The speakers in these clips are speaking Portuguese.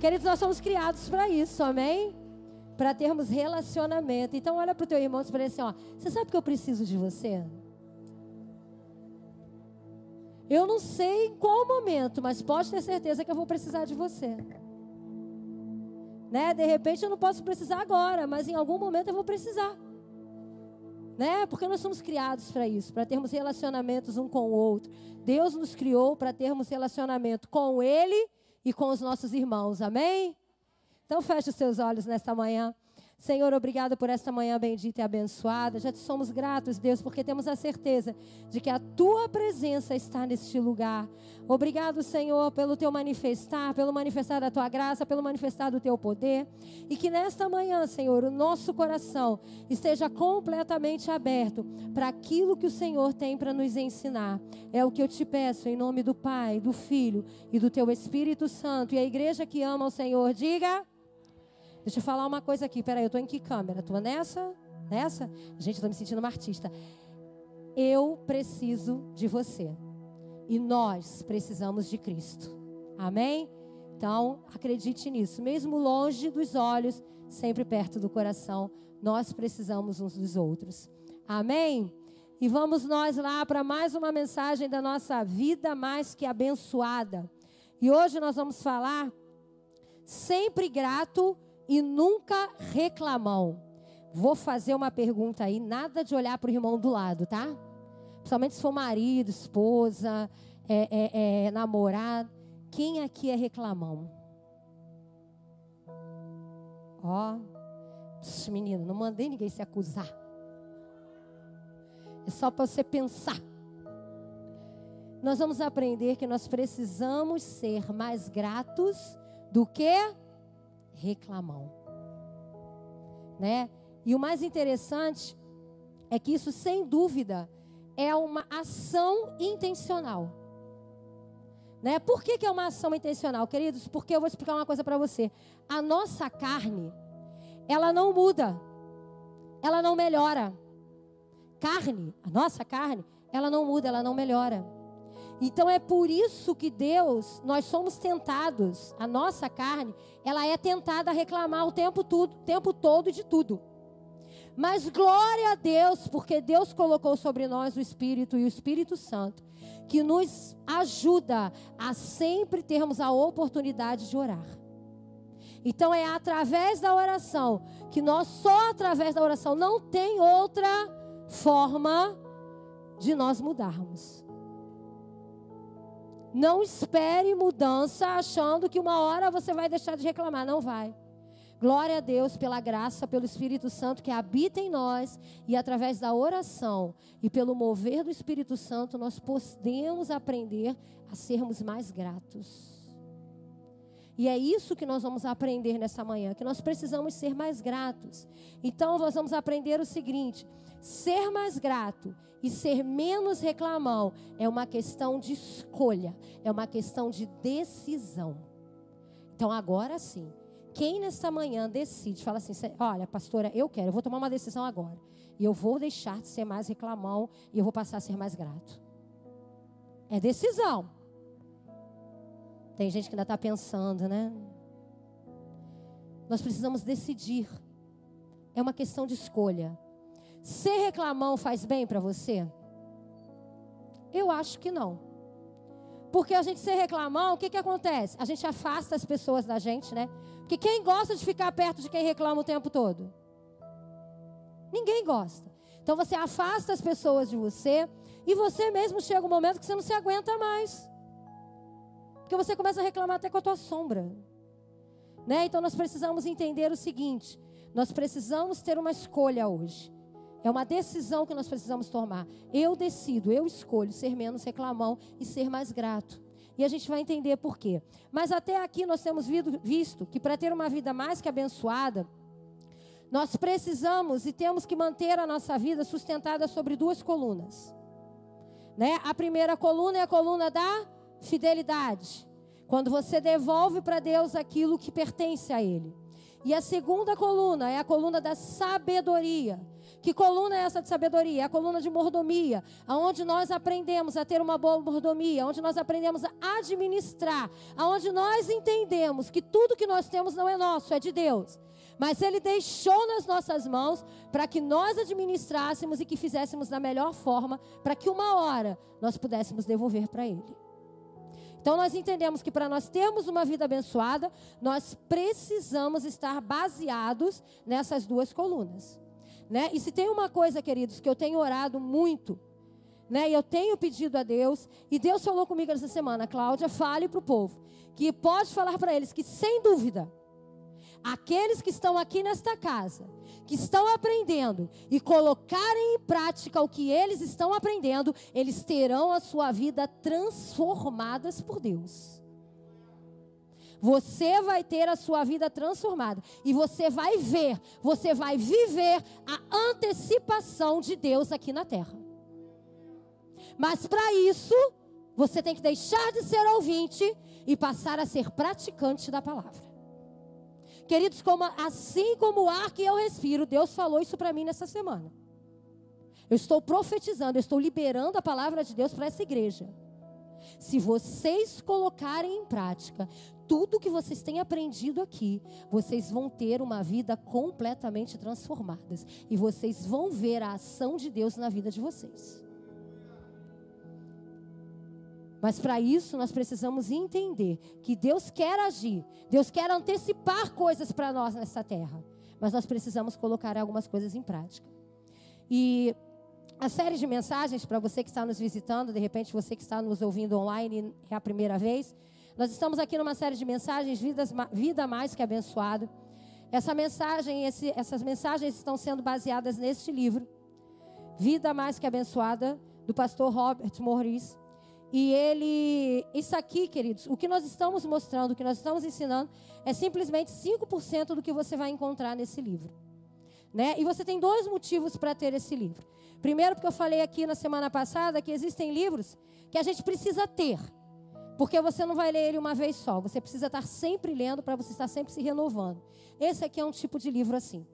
Queridos, nós somos criados para isso, amém? Para termos relacionamento. Então, olha para o teu irmão e diz assim: ó, você sabe que eu preciso de você? Eu não sei em qual momento, mas pode ter certeza que eu vou precisar de você. Né? De repente eu não posso precisar agora, mas em algum momento eu vou precisar. Né? Porque nós somos criados para isso, para termos relacionamentos um com o outro. Deus nos criou para termos relacionamento com Ele e com os nossos irmãos. Amém? Então feche os seus olhos nesta manhã. Senhor, obrigado por esta manhã bendita e abençoada. Já te somos gratos, Deus, porque temos a certeza de que a tua presença está neste lugar. Obrigado, Senhor, pelo teu manifestar, pelo manifestar da tua graça, pelo manifestar do teu poder. E que nesta manhã, Senhor, o nosso coração esteja completamente aberto para aquilo que o Senhor tem para nos ensinar. É o que eu te peço em nome do Pai, do Filho e do teu Espírito Santo. E a igreja que ama o Senhor, diga. Deixa eu falar uma coisa aqui. Peraí, eu estou em que câmera? Estou nessa? Nessa? Gente, estou me sentindo uma artista. Eu preciso de você. E nós precisamos de Cristo. Amém? Então, acredite nisso. Mesmo longe dos olhos, sempre perto do coração, nós precisamos uns dos outros. Amém? E vamos nós lá para mais uma mensagem da nossa vida mais que abençoada. E hoje nós vamos falar sempre grato e nunca reclamam. Vou fazer uma pergunta aí, nada de olhar para o irmão do lado, tá? Principalmente se for marido, esposa, é, é, é, namorado. Quem aqui é reclamão? Ó, menino, não mandei ninguém se acusar. É só para você pensar. Nós vamos aprender que nós precisamos ser mais gratos do que reclamão. Né? E o mais interessante é que isso, sem dúvida, é uma ação intencional. Né? Por que, que é uma ação intencional, queridos? Porque eu vou explicar uma coisa para você. A nossa carne, ela não muda, ela não melhora. Carne, a nossa carne, ela não muda, ela não melhora. Então é por isso que Deus, nós somos tentados, a nossa carne, ela é tentada a reclamar o tempo, tudo, tempo todo de tudo. Mas glória a Deus, porque Deus colocou sobre nós o Espírito e o Espírito Santo, que nos ajuda a sempre termos a oportunidade de orar. Então é através da oração, que nós só através da oração não tem outra forma de nós mudarmos. Não espere mudança achando que uma hora você vai deixar de reclamar. Não vai. Glória a Deus pela graça, pelo Espírito Santo que habita em nós e através da oração e pelo mover do Espírito Santo nós podemos aprender a sermos mais gratos. E é isso que nós vamos aprender nessa manhã, que nós precisamos ser mais gratos. Então nós vamos aprender o seguinte: ser mais grato e ser menos reclamão é uma questão de escolha, é uma questão de decisão. Então agora sim, quem nesta manhã decide, fala assim: olha, pastora, eu quero, eu vou tomar uma decisão agora. E eu vou deixar de ser mais reclamão e eu vou passar a ser mais grato. É decisão. Tem gente que ainda está pensando, né? Nós precisamos decidir. É uma questão de escolha. Ser reclamão faz bem para você? Eu acho que não. Porque a gente ser reclamão, o que, que acontece? A gente afasta as pessoas da gente, né? Porque quem gosta de ficar perto de quem reclama o tempo todo? Ninguém gosta. Então você afasta as pessoas de você e você mesmo chega um momento que você não se aguenta mais. Porque você começa a reclamar até com a tua sombra. Né? Então nós precisamos entender o seguinte: nós precisamos ter uma escolha hoje. É uma decisão que nós precisamos tomar. Eu decido, eu escolho ser menos reclamão e ser mais grato. E a gente vai entender por quê. Mas até aqui nós temos visto que para ter uma vida mais que abençoada, nós precisamos e temos que manter a nossa vida sustentada sobre duas colunas. Né? A primeira coluna é a coluna da fidelidade. Quando você devolve para Deus aquilo que pertence a Ele. E a segunda coluna é a coluna da sabedoria. Que coluna é essa de sabedoria? É a coluna de mordomia, aonde nós aprendemos a ter uma boa mordomia, onde nós aprendemos a administrar, aonde nós entendemos que tudo que nós temos não é nosso, é de Deus. Mas Ele deixou nas nossas mãos para que nós administrássemos e que fizéssemos da melhor forma, para que uma hora nós pudéssemos devolver para Ele. Então nós entendemos que para nós termos uma vida abençoada, nós precisamos estar baseados nessas duas colunas. Né? E se tem uma coisa, queridos, que eu tenho orado muito, né? E eu tenho pedido a Deus, e Deus falou comigo essa semana, Cláudia, fale para o povo, que pode falar para eles que, sem dúvida, aqueles que estão aqui nesta casa, que estão aprendendo e colocarem em prática o que eles estão aprendendo, eles terão a sua vida transformadas por Deus. Você vai ter a sua vida transformada e você vai ver, você vai viver a antecipação de Deus aqui na terra. Mas para isso, você tem que deixar de ser ouvinte e passar a ser praticante da palavra. Queridos, como, assim como o ar que eu respiro, Deus falou isso para mim nessa semana. Eu estou profetizando, eu estou liberando a palavra de Deus para essa igreja. Se vocês colocarem em prática tudo que vocês têm aprendido aqui, vocês vão ter uma vida completamente transformada. E vocês vão ver a ação de Deus na vida de vocês. Mas para isso nós precisamos entender que Deus quer agir, Deus quer antecipar coisas para nós nessa terra. Mas nós precisamos colocar algumas coisas em prática. E a série de mensagens para você que está nos visitando, de repente você que está nos ouvindo online é a primeira vez, nós estamos aqui numa série de mensagens Vidas, Vida Mais Que Abençoado. Essa mensagem, esse, essas mensagens estão sendo baseadas neste livro, Vida Mais Que Abençoada, do pastor Robert Morris. E ele, isso aqui, queridos, o que nós estamos mostrando, o que nós estamos ensinando, é simplesmente 5% do que você vai encontrar nesse livro. Né? E você tem dois motivos para ter esse livro. Primeiro, porque eu falei aqui na semana passada que existem livros que a gente precisa ter. Porque você não vai ler ele uma vez só. Você precisa estar sempre lendo para você estar sempre se renovando. Esse aqui é um tipo de livro assim.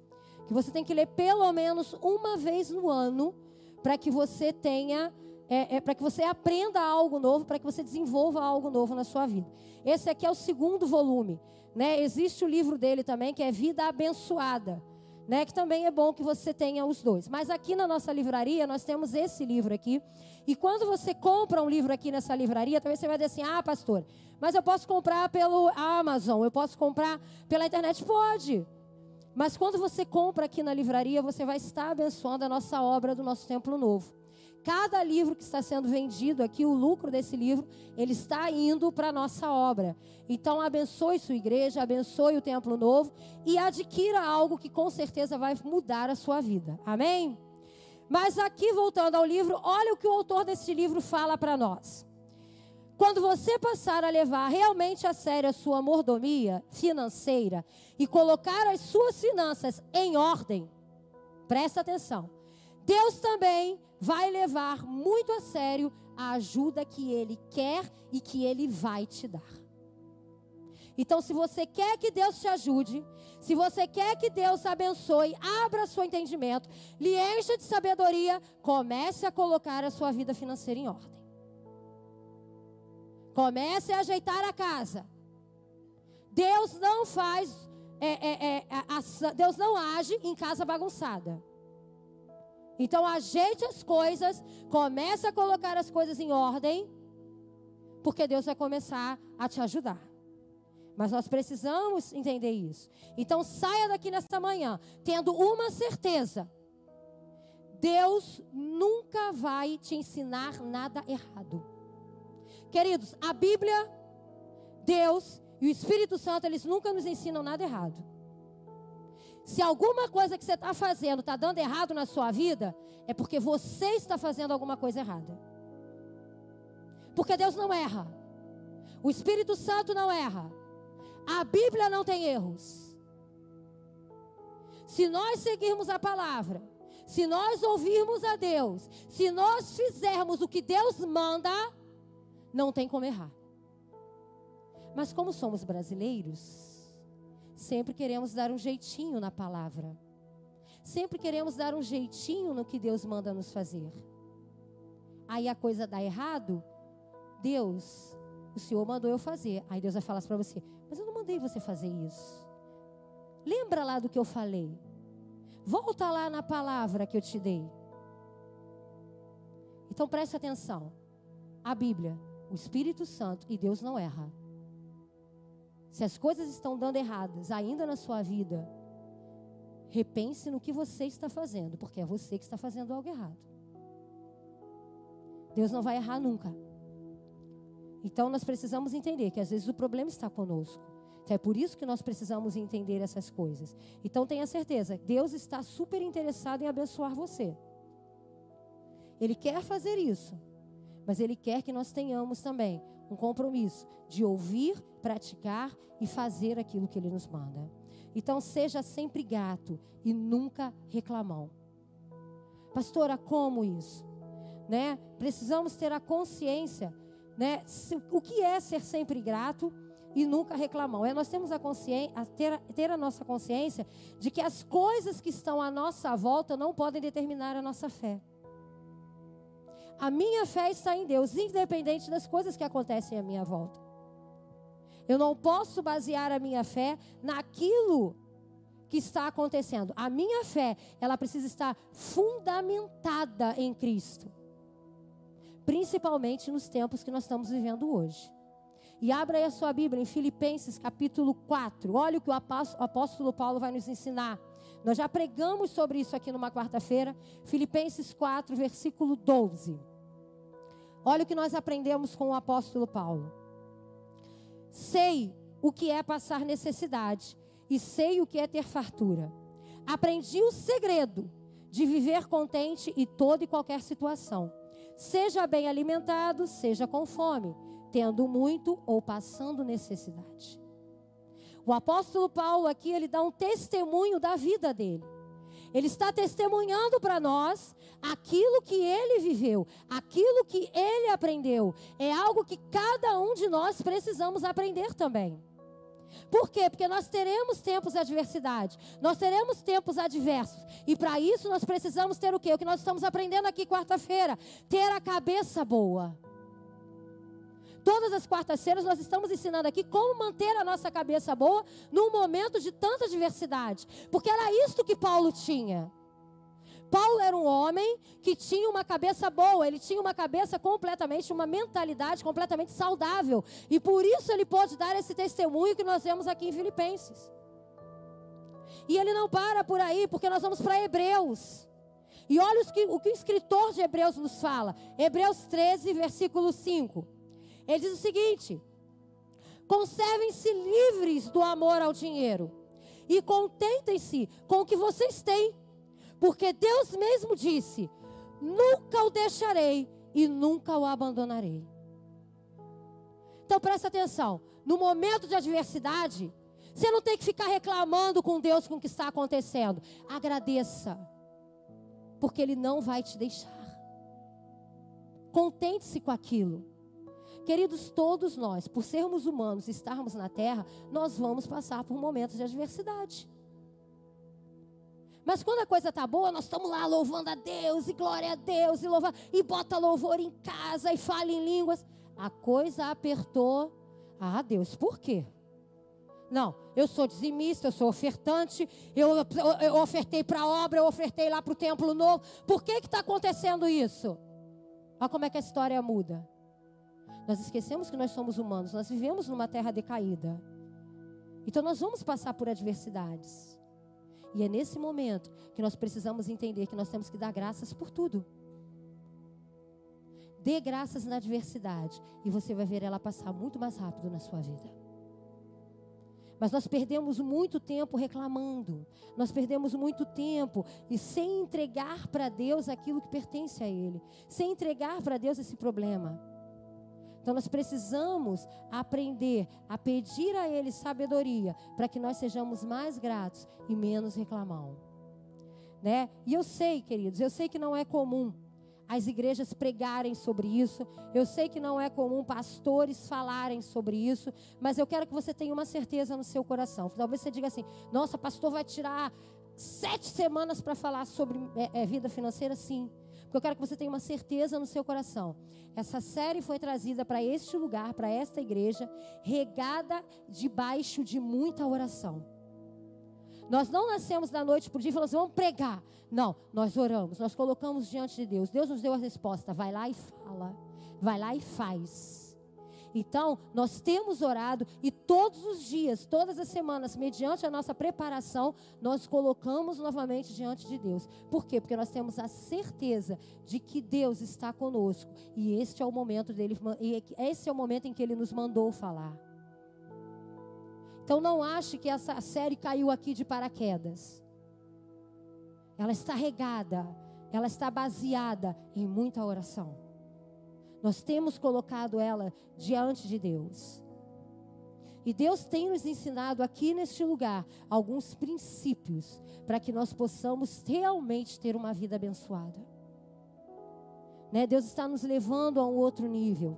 Que você tem que ler pelo menos uma vez no ano para que você tenha é, é para que você aprenda algo novo, para que você desenvolva algo novo na sua vida. Esse aqui é o segundo volume. Né? Existe o livro dele também, que é Vida Abençoada. Né, que também é bom que você tenha os dois. Mas aqui na nossa livraria, nós temos esse livro aqui. E quando você compra um livro aqui nessa livraria, talvez você vai dizer assim: ah, pastor, mas eu posso comprar pelo Amazon, eu posso comprar pela internet? Pode. Mas quando você compra aqui na livraria, você vai estar abençoando a nossa obra do nosso templo novo. Cada livro que está sendo vendido aqui, o lucro desse livro, ele está indo para a nossa obra. Então, abençoe sua igreja, abençoe o templo novo e adquira algo que com certeza vai mudar a sua vida. Amém? Mas aqui, voltando ao livro, olha o que o autor desse livro fala para nós. Quando você passar a levar realmente a sério a sua mordomia financeira e colocar as suas finanças em ordem, presta atenção. Deus também vai levar muito a sério a ajuda que Ele quer e que Ele vai te dar. Então, se você quer que Deus te ajude, se você quer que Deus abençoe, abra seu entendimento, lhe encha de sabedoria, comece a colocar a sua vida financeira em ordem. Comece a ajeitar a casa. Deus não faz, é, é, é, a, a, Deus não age em casa bagunçada. Então ajeite as coisas, comece a colocar as coisas em ordem, porque Deus vai começar a te ajudar. Mas nós precisamos entender isso. Então saia daqui nesta manhã tendo uma certeza. Deus nunca vai te ensinar nada errado. Queridos, a Bíblia, Deus e o Espírito Santo, eles nunca nos ensinam nada errado. Se alguma coisa que você está fazendo está dando errado na sua vida, é porque você está fazendo alguma coisa errada. Porque Deus não erra. O Espírito Santo não erra. A Bíblia não tem erros. Se nós seguirmos a palavra, se nós ouvirmos a Deus, se nós fizermos o que Deus manda, não tem como errar. Mas como somos brasileiros, Sempre queremos dar um jeitinho na palavra. sempre queremos dar um jeitinho no que Deus manda nos fazer. Aí a coisa dá errado, Deus, o Senhor mandou eu fazer. Aí Deus vai falar para você: Mas eu não mandei você fazer isso. Lembra lá do que eu falei. Volta lá na palavra que eu te dei. Então preste atenção. A Bíblia, o Espírito Santo e Deus não erra. Se as coisas estão dando erradas ainda na sua vida, repense no que você está fazendo, porque é você que está fazendo algo errado. Deus não vai errar nunca. Então nós precisamos entender que às vezes o problema está conosco. Então, é por isso que nós precisamos entender essas coisas. Então tenha certeza, Deus está super interessado em abençoar você. Ele quer fazer isso, mas Ele quer que nós tenhamos também um compromisso de ouvir, praticar e fazer aquilo que Ele nos manda. Então seja sempre grato e nunca reclamão. Pastora, como isso? Né? Precisamos ter a consciência, né? O que é ser sempre grato? e nunca reclamam. É nós temos a consciência, ter, ter a nossa consciência de que as coisas que estão à nossa volta não podem determinar a nossa fé. A minha fé está em Deus, independente das coisas que acontecem à minha volta. Eu não posso basear a minha fé naquilo que está acontecendo. A minha fé, ela precisa estar fundamentada em Cristo. Principalmente nos tempos que nós estamos vivendo hoje. E abra aí a sua Bíblia em Filipenses capítulo 4. Olha o que o apóstolo Paulo vai nos ensinar. Nós já pregamos sobre isso aqui numa quarta-feira. Filipenses 4, versículo 12. Olha o que nós aprendemos com o apóstolo Paulo. Sei o que é passar necessidade e sei o que é ter fartura. Aprendi o segredo de viver contente em toda e qualquer situação. Seja bem alimentado, seja com fome tendo muito ou passando necessidade. O apóstolo Paulo aqui, ele dá um testemunho da vida dele. Ele está testemunhando para nós aquilo que ele viveu, aquilo que ele aprendeu. É algo que cada um de nós precisamos aprender também. Por quê? Porque nós teremos tempos de adversidade, nós teremos tempos adversos. E para isso nós precisamos ter o quê? O que nós estamos aprendendo aqui quarta-feira: ter a cabeça boa. Todas as quartas-feiras nós estamos ensinando aqui como manter a nossa cabeça boa num momento de tanta diversidade. Porque era isto que Paulo tinha. Paulo era um homem que tinha uma cabeça boa, ele tinha uma cabeça completamente, uma mentalidade completamente saudável. E por isso ele pôde dar esse testemunho que nós vemos aqui em Filipenses. E ele não para por aí, porque nós vamos para Hebreus. E olha o que, o que o escritor de Hebreus nos fala. Hebreus 13, versículo 5. Ele diz o seguinte: conservem-se livres do amor ao dinheiro e contentem-se com o que vocês têm, porque Deus mesmo disse: nunca o deixarei e nunca o abandonarei. Então presta atenção: no momento de adversidade, você não tem que ficar reclamando com Deus com o que está acontecendo. Agradeça, porque Ele não vai te deixar. Contente-se com aquilo. Queridos, todos nós, por sermos humanos, estarmos na terra, nós vamos passar por momentos de adversidade. Mas quando a coisa tá boa, nós estamos lá louvando a Deus e glória a Deus e louva e bota louvor em casa e fala em línguas. A coisa apertou. Ah, Deus, por quê? Não, eu sou dizimista, eu sou ofertante, eu, eu, eu ofertei para a obra, eu ofertei lá para o templo novo. Por que está acontecendo isso? Olha como é que a história muda. Nós esquecemos que nós somos humanos, nós vivemos numa terra decaída. Então nós vamos passar por adversidades. E é nesse momento que nós precisamos entender que nós temos que dar graças por tudo. Dê graças na adversidade e você vai ver ela passar muito mais rápido na sua vida. Mas nós perdemos muito tempo reclamando. Nós perdemos muito tempo e sem entregar para Deus aquilo que pertence a Ele, sem entregar para Deus esse problema. Então nós precisamos aprender a pedir a Ele sabedoria para que nós sejamos mais gratos e menos reclamão. Né? E eu sei, queridos, eu sei que não é comum as igrejas pregarem sobre isso. Eu sei que não é comum pastores falarem sobre isso, mas eu quero que você tenha uma certeza no seu coração. Talvez você diga assim: "Nossa, pastor vai tirar sete semanas para falar sobre é, é, vida financeira? Sim. Porque eu quero que você tenha uma certeza no seu coração. Essa série foi trazida para este lugar, para esta igreja, regada debaixo de muita oração. Nós não nascemos da noite para o dia e falamos, vamos pregar. Não, nós oramos, nós colocamos diante de Deus. Deus nos deu a resposta. Vai lá e fala. Vai lá e faz. Então, nós temos orado e todos os dias, todas as semanas, mediante a nossa preparação, nós colocamos novamente diante de Deus. Por quê? Porque nós temos a certeza de que Deus está conosco e este é o momento dele, e esse é o momento em que ele nos mandou falar. Então não ache que essa série caiu aqui de paraquedas. Ela está regada, ela está baseada em muita oração. Nós temos colocado ela diante de Deus. E Deus tem nos ensinado aqui neste lugar alguns princípios para que nós possamos realmente ter uma vida abençoada. Né? Deus está nos levando a um outro nível.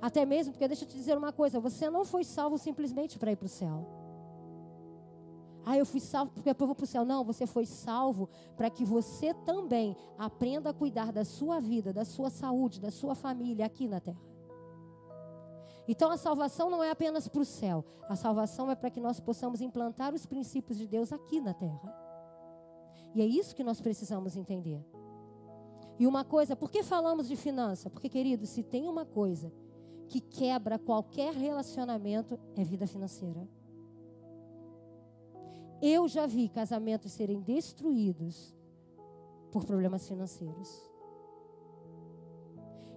Até mesmo porque, deixa eu te dizer uma coisa: você não foi salvo simplesmente para ir para o céu. Ah, eu fui salvo porque depois vou para o céu. Não, você foi salvo para que você também aprenda a cuidar da sua vida, da sua saúde, da sua família aqui na terra. Então a salvação não é apenas para o céu, a salvação é para que nós possamos implantar os princípios de Deus aqui na terra. E é isso que nós precisamos entender. E uma coisa, por que falamos de finança? Porque, querido, se tem uma coisa que quebra qualquer relacionamento, é vida financeira. Eu já vi casamentos serem destruídos por problemas financeiros.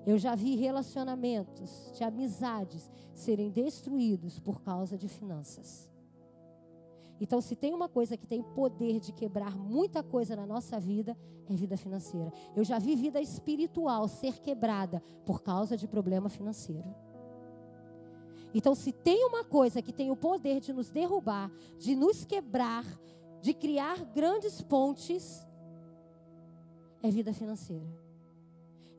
Eu já vi relacionamentos de amizades serem destruídos por causa de finanças. Então, se tem uma coisa que tem poder de quebrar muita coisa na nossa vida, é vida financeira. Eu já vi vida espiritual ser quebrada por causa de problema financeiro. Então, se tem uma coisa que tem o poder de nos derrubar, de nos quebrar, de criar grandes pontes, é vida financeira.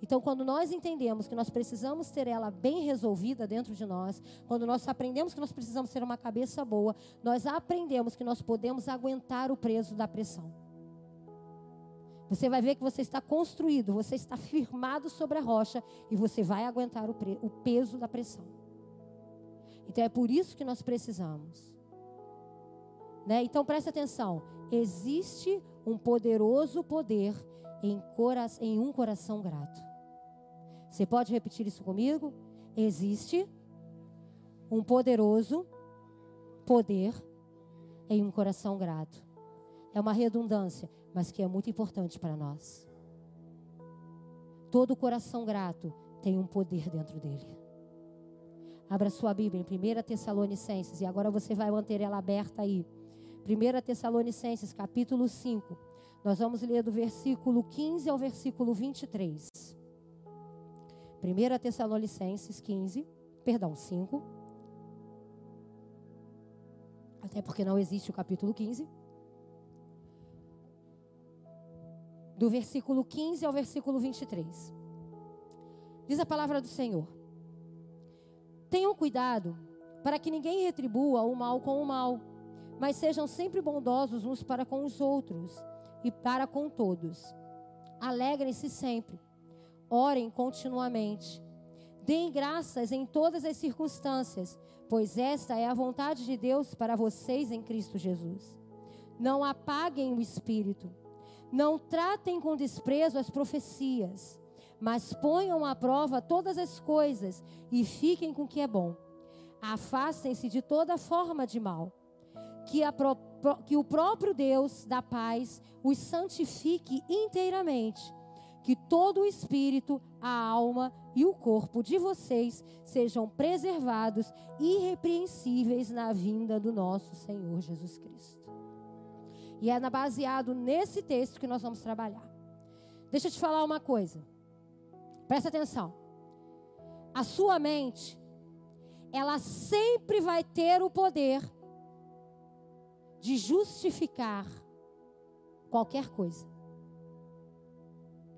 Então, quando nós entendemos que nós precisamos ter ela bem resolvida dentro de nós, quando nós aprendemos que nós precisamos ter uma cabeça boa, nós aprendemos que nós podemos aguentar o peso da pressão. Você vai ver que você está construído, você está firmado sobre a rocha e você vai aguentar o, o peso da pressão. Então é por isso que nós precisamos. Né? Então preste atenção: existe um poderoso poder em, cora em um coração grato. Você pode repetir isso comigo? Existe um poderoso poder em um coração grato. É uma redundância, mas que é muito importante para nós. Todo coração grato tem um poder dentro dele. Abra sua Bíblia em 1 Tessalonicenses, e agora você vai manter ela aberta aí. 1 Tessalonicenses, capítulo 5. Nós vamos ler do versículo 15 ao versículo 23. 1 Tessalonicenses 15, perdão, 5. Até porque não existe o capítulo 15. Do versículo 15 ao versículo 23. Diz a palavra do Senhor. Tenham cuidado para que ninguém retribua o mal com o mal, mas sejam sempre bondosos uns para com os outros e para com todos. Alegrem-se sempre, orem continuamente, deem graças em todas as circunstâncias, pois esta é a vontade de Deus para vocês em Cristo Jesus. Não apaguem o espírito, não tratem com desprezo as profecias mas ponham à prova todas as coisas e fiquem com o que é bom. Afastem-se de toda forma de mal. Que, pro, que o próprio Deus da paz os santifique inteiramente. Que todo o espírito, a alma e o corpo de vocês sejam preservados irrepreensíveis na vinda do nosso Senhor Jesus Cristo. E é baseado nesse texto que nós vamos trabalhar. Deixa eu te falar uma coisa. Presta atenção. A sua mente, ela sempre vai ter o poder de justificar qualquer coisa.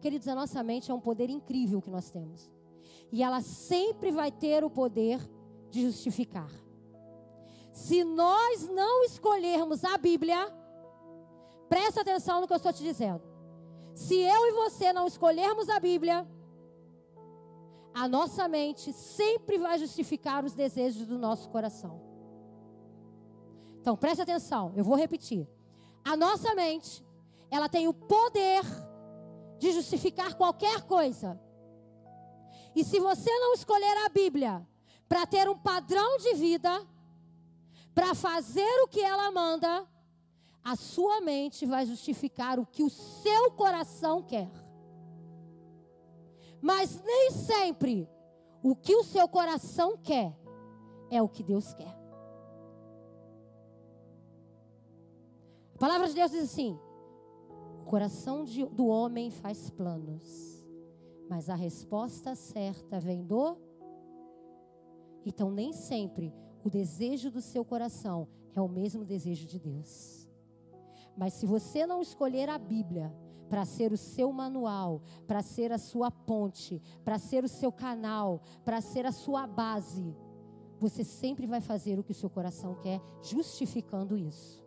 Queridos, a nossa mente é um poder incrível que nós temos. E ela sempre vai ter o poder de justificar. Se nós não escolhermos a Bíblia, Presta atenção no que eu estou te dizendo. Se eu e você não escolhermos a Bíblia, a nossa mente sempre vai justificar os desejos do nosso coração. Então, preste atenção, eu vou repetir. A nossa mente, ela tem o poder de justificar qualquer coisa. E se você não escolher a Bíblia para ter um padrão de vida, para fazer o que ela manda, a sua mente vai justificar o que o seu coração quer. Mas nem sempre o que o seu coração quer é o que Deus quer. A palavra de Deus diz assim: o coração de, do homem faz planos, mas a resposta certa vem do. Então, nem sempre o desejo do seu coração é o mesmo desejo de Deus. Mas se você não escolher a Bíblia para ser o seu manual, para ser a sua ponte, para ser o seu canal, para ser a sua base, você sempre vai fazer o que o seu coração quer, justificando isso.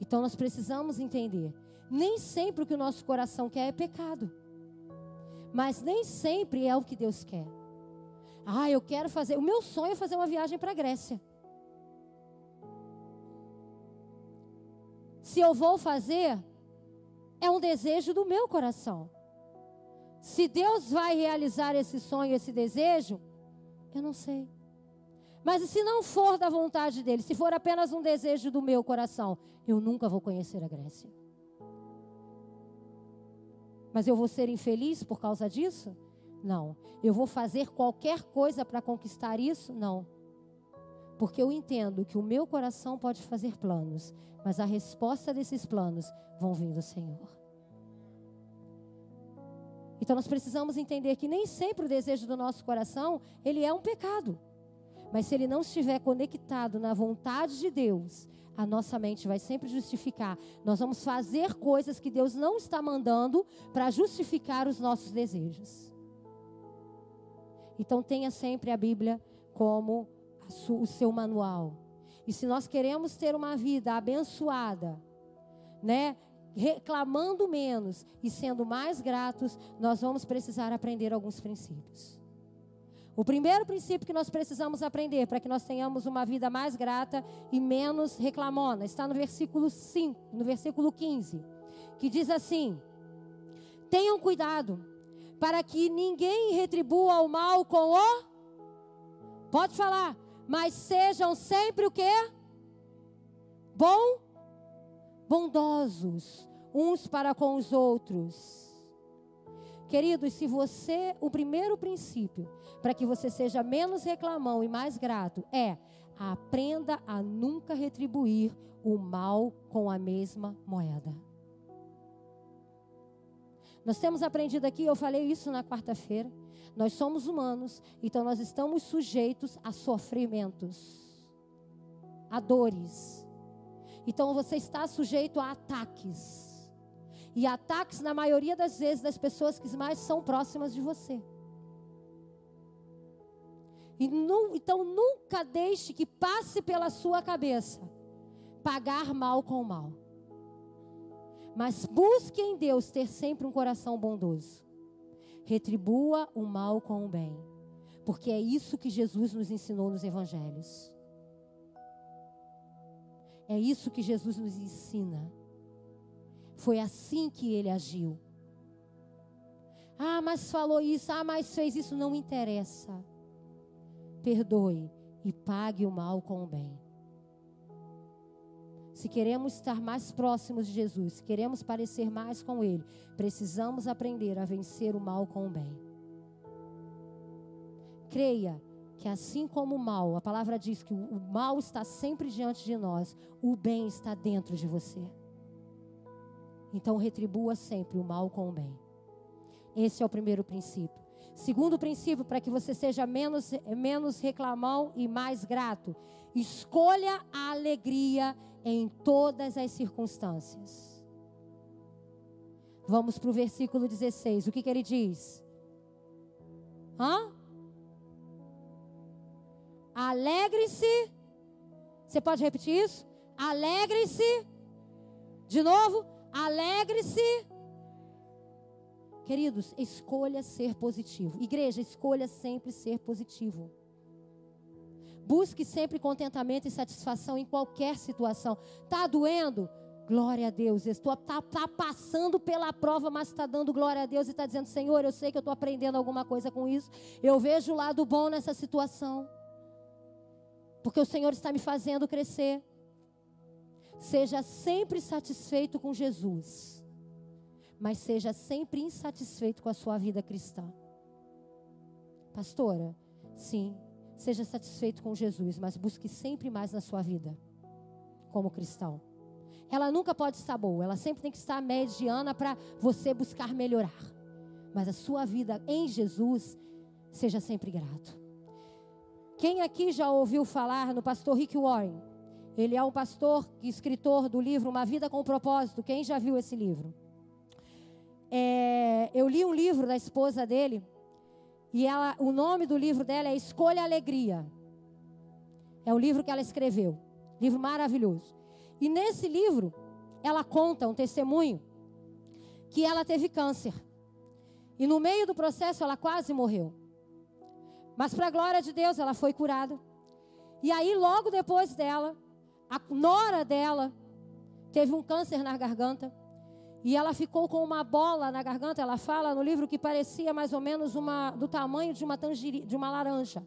Então nós precisamos entender: nem sempre o que o nosso coração quer é pecado, mas nem sempre é o que Deus quer. Ah, eu quero fazer. O meu sonho é fazer uma viagem para a Grécia. Se eu vou fazer, é um desejo do meu coração. Se Deus vai realizar esse sonho, esse desejo, eu não sei. Mas se não for da vontade dele, se for apenas um desejo do meu coração, eu nunca vou conhecer a Grécia. Mas eu vou ser infeliz por causa disso? Não. Eu vou fazer qualquer coisa para conquistar isso? Não. Porque eu entendo que o meu coração pode fazer planos, mas a resposta desses planos vão vir do Senhor. Então nós precisamos entender que nem sempre o desejo do nosso coração, ele é um pecado. Mas se ele não estiver conectado na vontade de Deus, a nossa mente vai sempre justificar. Nós vamos fazer coisas que Deus não está mandando para justificar os nossos desejos. Então tenha sempre a Bíblia como o seu manual. E se nós queremos ter uma vida abençoada, né, reclamando menos e sendo mais gratos, nós vamos precisar aprender alguns princípios. O primeiro princípio que nós precisamos aprender para que nós tenhamos uma vida mais grata e menos reclamona está no versículo 5, no versículo 15, que diz assim: Tenham cuidado para que ninguém retribua o mal com o Pode falar mas sejam sempre o quê? Bom, bondosos uns para com os outros. Queridos, se você, o primeiro princípio para que você seja menos reclamão e mais grato é aprenda a nunca retribuir o mal com a mesma moeda. Nós temos aprendido aqui, eu falei isso na quarta-feira, nós somos humanos, então nós estamos sujeitos a sofrimentos, a dores. Então você está sujeito a ataques. E ataques, na maioria das vezes, das pessoas que mais são próximas de você. Nu, então nunca deixe que passe pela sua cabeça pagar mal com mal. Mas busque em Deus ter sempre um coração bondoso. Retribua o mal com o bem. Porque é isso que Jesus nos ensinou nos evangelhos. É isso que Jesus nos ensina. Foi assim que ele agiu. Ah, mas falou isso, ah, mas fez isso, não interessa. Perdoe e pague o mal com o bem. Se queremos estar mais próximos de Jesus, se queremos parecer mais com Ele, precisamos aprender a vencer o mal com o bem. Creia que assim como o mal, a palavra diz que o mal está sempre diante de nós, o bem está dentro de você. Então retribua sempre o mal com o bem. Esse é o primeiro princípio. Segundo princípio, para que você seja menos, menos reclamão e mais grato, escolha a alegria em todas as circunstâncias. Vamos para o versículo 16. O que, que ele diz? Hã? Alegre-se Você pode repetir isso? Alegre-se. De novo, alegre-se. Queridos, escolha ser positivo. Igreja, escolha sempre ser positivo. Busque sempre contentamento e satisfação em qualquer situação. Tá doendo? Glória a Deus. Estou tá, tá passando pela prova, mas está dando glória a Deus e está dizendo: Senhor, eu sei que eu estou aprendendo alguma coisa com isso. Eu vejo o lado bom nessa situação. Porque o Senhor está me fazendo crescer. Seja sempre satisfeito com Jesus, mas seja sempre insatisfeito com a sua vida cristã. Pastora, sim, seja satisfeito com Jesus, mas busque sempre mais na sua vida, como cristão. Ela nunca pode estar boa, ela sempre tem que estar mediana para você buscar melhorar. Mas a sua vida em Jesus, seja sempre grato. Quem aqui já ouviu falar no pastor Rick Warren? Ele é um pastor e escritor do livro Uma Vida com Propósito. Quem já viu esse livro? É, eu li um livro da esposa dele e ela, o nome do livro dela é Escolha Alegria. É o livro que ela escreveu. Livro maravilhoso. E nesse livro, ela conta um testemunho que ela teve câncer. E no meio do processo, ela quase morreu. Mas, para a glória de Deus, ela foi curada. E aí, logo depois dela, a nora dela teve um câncer na garganta. E ela ficou com uma bola na garganta. Ela fala no livro que parecia mais ou menos uma, do tamanho de uma, de uma laranja.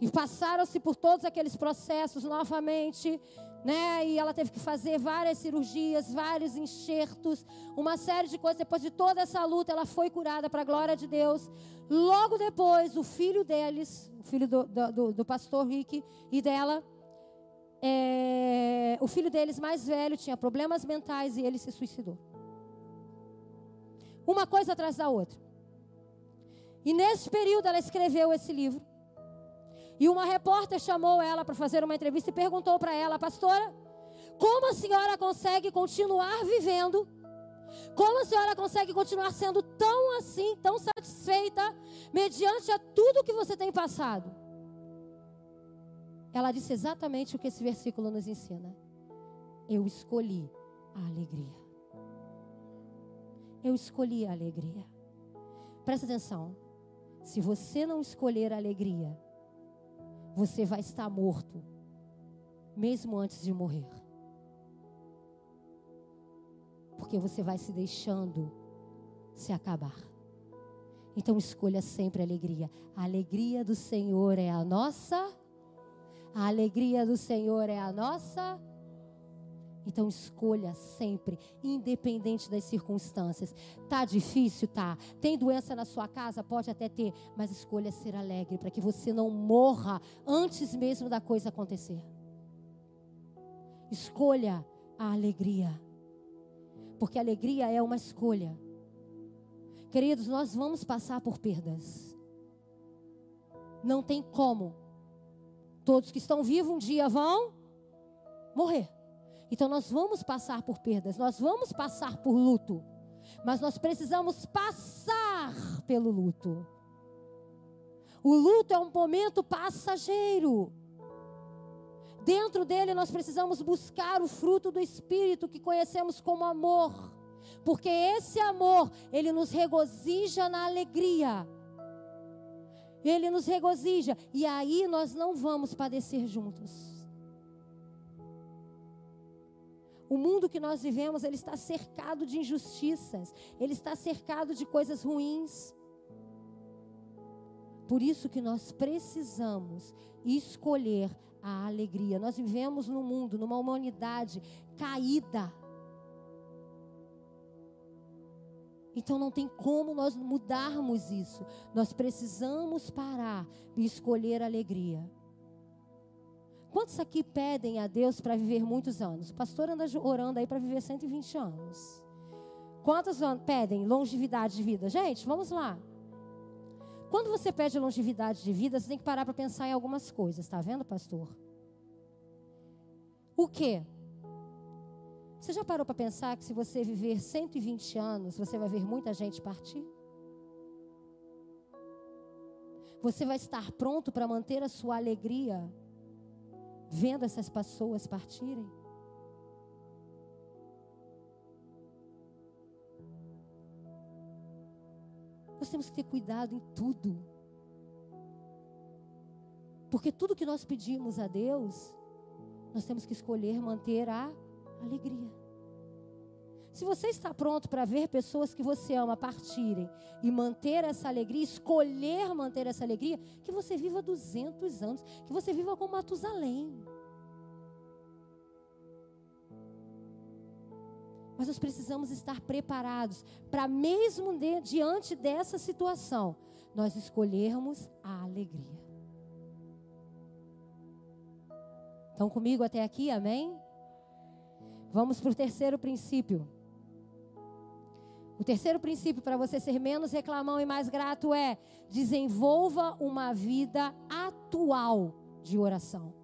E passaram-se por todos aqueles processos novamente, né? E ela teve que fazer várias cirurgias, vários enxertos, uma série de coisas. Depois de toda essa luta, ela foi curada para a glória de Deus. Logo depois, o filho deles, o filho do, do, do pastor Rick e dela, é, o filho deles mais velho tinha problemas mentais e ele se suicidou. Uma coisa atrás da outra. E nesse período ela escreveu esse livro. E uma repórter chamou ela para fazer uma entrevista e perguntou para ela, pastora, como a senhora consegue continuar vivendo? Como a senhora consegue continuar sendo tão assim, tão satisfeita, mediante a tudo que você tem passado? Ela disse exatamente o que esse versículo nos ensina. Eu escolhi a alegria. Eu escolhi a alegria. Presta atenção. Se você não escolher a alegria, você vai estar morto, mesmo antes de morrer. Porque você vai se deixando se acabar. Então escolha sempre a alegria. A alegria do Senhor é a nossa a alegria do Senhor é a nossa. Então escolha sempre, independente das circunstâncias. Tá difícil, tá? Tem doença na sua casa, pode até ter, mas escolha ser alegre para que você não morra antes mesmo da coisa acontecer. Escolha a alegria. Porque a alegria é uma escolha. Queridos, nós vamos passar por perdas. Não tem como Todos que estão vivos um dia vão morrer. Então nós vamos passar por perdas, nós vamos passar por luto. Mas nós precisamos passar pelo luto. O luto é um momento passageiro. Dentro dele nós precisamos buscar o fruto do espírito que conhecemos como amor. Porque esse amor, ele nos regozija na alegria. Ele nos regozija. E aí nós não vamos padecer juntos. O mundo que nós vivemos, ele está cercado de injustiças, ele está cercado de coisas ruins. Por isso que nós precisamos escolher a alegria. Nós vivemos num mundo, numa humanidade caída. Então não tem como nós mudarmos isso. Nós precisamos parar e escolher alegria. Quantos aqui pedem a Deus para viver muitos anos? O pastor anda orando aí para viver 120 anos. Quantos pedem longevidade de vida? Gente, vamos lá. Quando você pede longevidade de vida, você tem que parar para pensar em algumas coisas, tá vendo, pastor? O que? Você já parou para pensar que se você viver 120 anos, você vai ver muita gente partir? Você vai estar pronto para manter a sua alegria vendo essas pessoas partirem? Nós temos que ter cuidado em tudo. Porque tudo que nós pedimos a Deus, nós temos que escolher manter a alegria. Se você está pronto para ver pessoas que você ama partirem e manter essa alegria, escolher manter essa alegria, que você viva 200 anos, que você viva com Matusalém. Mas nós precisamos estar preparados para, mesmo de, diante dessa situação, nós escolhermos a alegria. Estão comigo até aqui? Amém? Vamos para o terceiro princípio. O terceiro princípio para você ser menos reclamão e mais grato é: desenvolva uma vida atual de oração.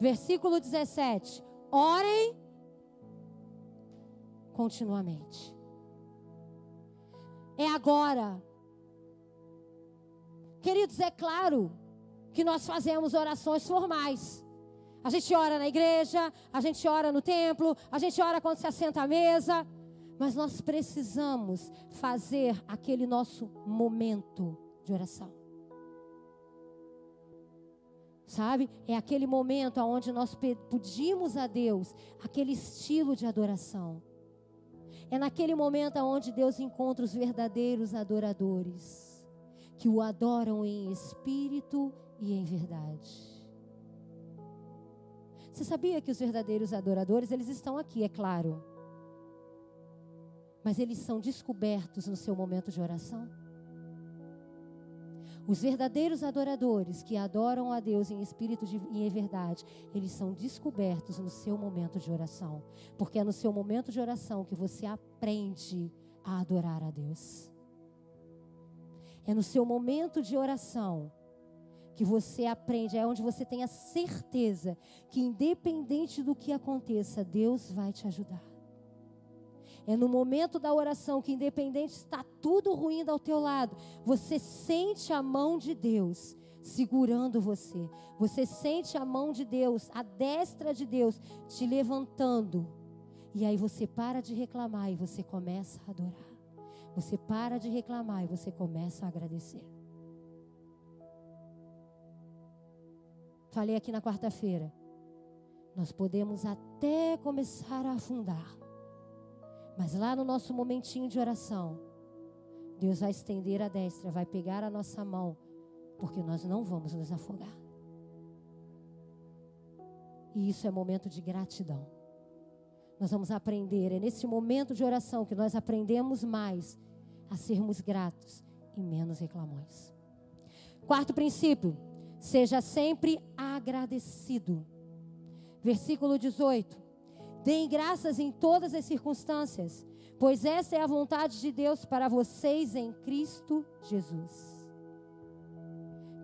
Versículo 17: Orem continuamente. É agora. Queridos, é claro que nós fazemos orações formais. A gente ora na igreja, a gente ora no templo, a gente ora quando se assenta à mesa. Mas nós precisamos fazer aquele nosso momento de oração. Sabe? É aquele momento onde nós pedimos a Deus aquele estilo de adoração. É naquele momento onde Deus encontra os verdadeiros adoradores, que o adoram em espírito e em verdade. Você sabia que os verdadeiros adoradores, eles estão aqui, é claro mas eles são descobertos no seu momento de oração. Os verdadeiros adoradores que adoram a Deus em espírito e em verdade, eles são descobertos no seu momento de oração. Porque é no seu momento de oração que você aprende a adorar a Deus. É no seu momento de oração que você aprende, é onde você tem a certeza que, independente do que aconteça, Deus vai te ajudar. É no momento da oração que, independente está tudo ruim ao teu lado, você sente a mão de Deus segurando você. Você sente a mão de Deus, a destra de Deus te levantando. E aí você para de reclamar e você começa a adorar. Você para de reclamar e você começa a agradecer. Falei aqui na quarta-feira. Nós podemos até começar a afundar. Mas lá no nosso momentinho de oração, Deus vai estender a destra, vai pegar a nossa mão, porque nós não vamos nos afogar. E isso é momento de gratidão. Nós vamos aprender, é nesse momento de oração que nós aprendemos mais a sermos gratos e menos reclamões. Quarto princípio, seja sempre agradecido. Versículo 18. Deem graças em todas as circunstâncias, pois essa é a vontade de Deus para vocês em Cristo Jesus.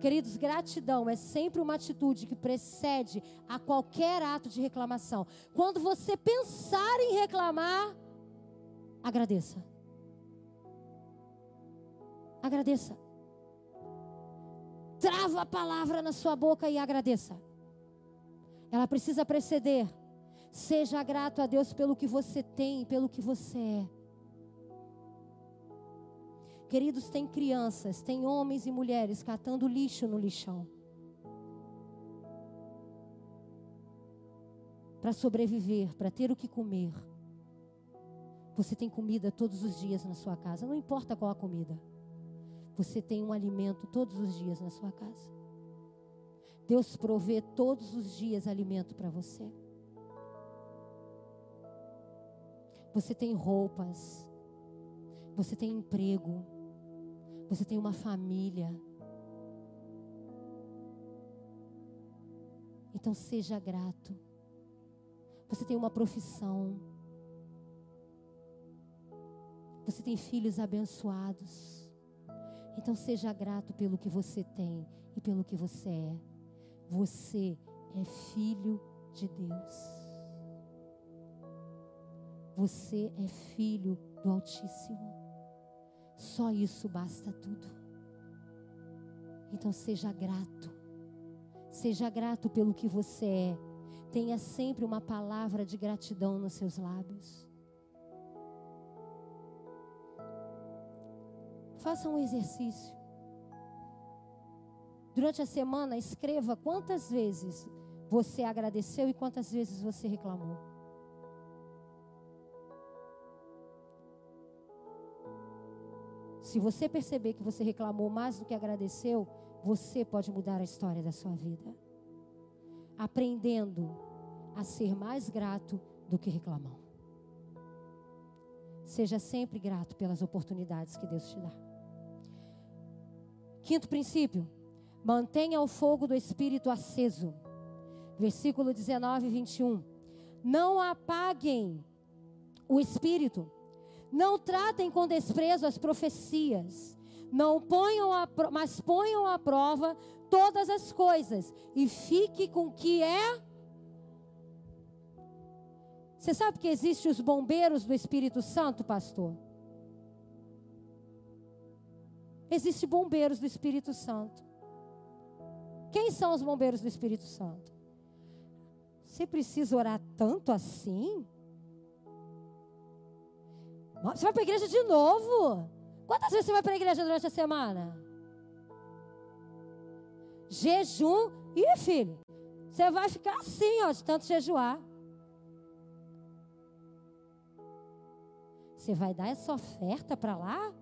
Queridos, gratidão é sempre uma atitude que precede a qualquer ato de reclamação. Quando você pensar em reclamar, agradeça. Agradeça. Trava a palavra na sua boca e agradeça. Ela precisa preceder Seja grato a Deus pelo que você tem, pelo que você é. Queridos, tem crianças, tem homens e mulheres catando lixo no lixão. Para sobreviver, para ter o que comer. Você tem comida todos os dias na sua casa, não importa qual a comida. Você tem um alimento todos os dias na sua casa. Deus provê todos os dias alimento para você. Você tem roupas. Você tem emprego. Você tem uma família. Então seja grato. Você tem uma profissão. Você tem filhos abençoados. Então seja grato pelo que você tem e pelo que você é. Você é filho de Deus. Você é filho do Altíssimo. Só isso basta tudo. Então seja grato. Seja grato pelo que você é. Tenha sempre uma palavra de gratidão nos seus lábios. Faça um exercício. Durante a semana, escreva quantas vezes você agradeceu e quantas vezes você reclamou. Se você perceber que você reclamou mais do que agradeceu, você pode mudar a história da sua vida. Aprendendo a ser mais grato do que reclamão. Seja sempre grato pelas oportunidades que Deus te dá. Quinto princípio: mantenha o fogo do Espírito aceso. Versículo 19 e 21. Não apaguem o Espírito. Não tratem com desprezo as profecias não ponham a, mas ponham à prova todas as coisas e fique com o que é. Você sabe que existem os bombeiros do Espírito Santo, pastor? Existem bombeiros do Espírito Santo. Quem são os bombeiros do Espírito Santo? Você precisa orar tanto assim? Você vai para a igreja de novo? Quantas vezes você vai para a igreja durante a semana? Jejum. Ih, filho, você vai ficar assim, ó, de tanto jejuar. Você vai dar essa oferta para lá?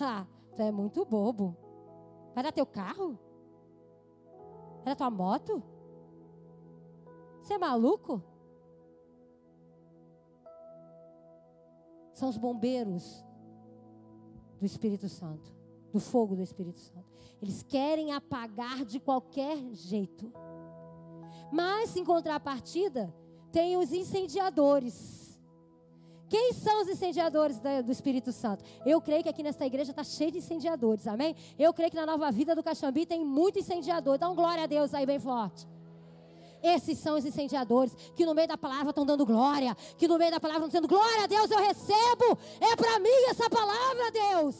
Ah, tu é muito bobo. Vai dar teu carro? Vai dar tua moto? Você é maluco? São os bombeiros do Espírito Santo, do fogo do Espírito Santo. Eles querem apagar de qualquer jeito. Mas, em contrapartida, tem os incendiadores. Quem são os incendiadores do Espírito Santo? Eu creio que aqui nesta igreja está cheio de incendiadores, amém? Eu creio que na nova vida do Caxambi tem muito incendiador. Então, glória a Deus aí bem forte. Esses são os incendiadores que no meio da palavra estão dando glória, que no meio da palavra estão dizendo glória a Deus, eu recebo, é para mim essa palavra, Deus.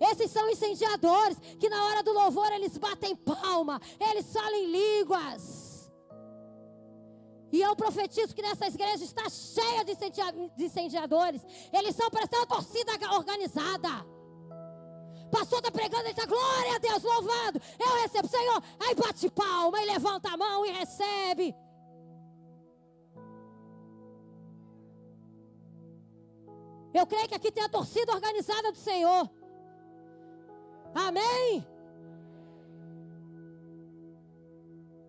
Esses são incendiadores que na hora do louvor eles batem palma, eles falam em línguas. E eu profetizo que nessa igreja está cheia de incendiadores. Eles são para ser uma torcida organizada pastor está pregando, ele está, glória a Deus, louvado. Eu recebo, Senhor. Aí bate palma e levanta a mão e recebe. Eu creio que aqui tem a torcida organizada do Senhor. Amém?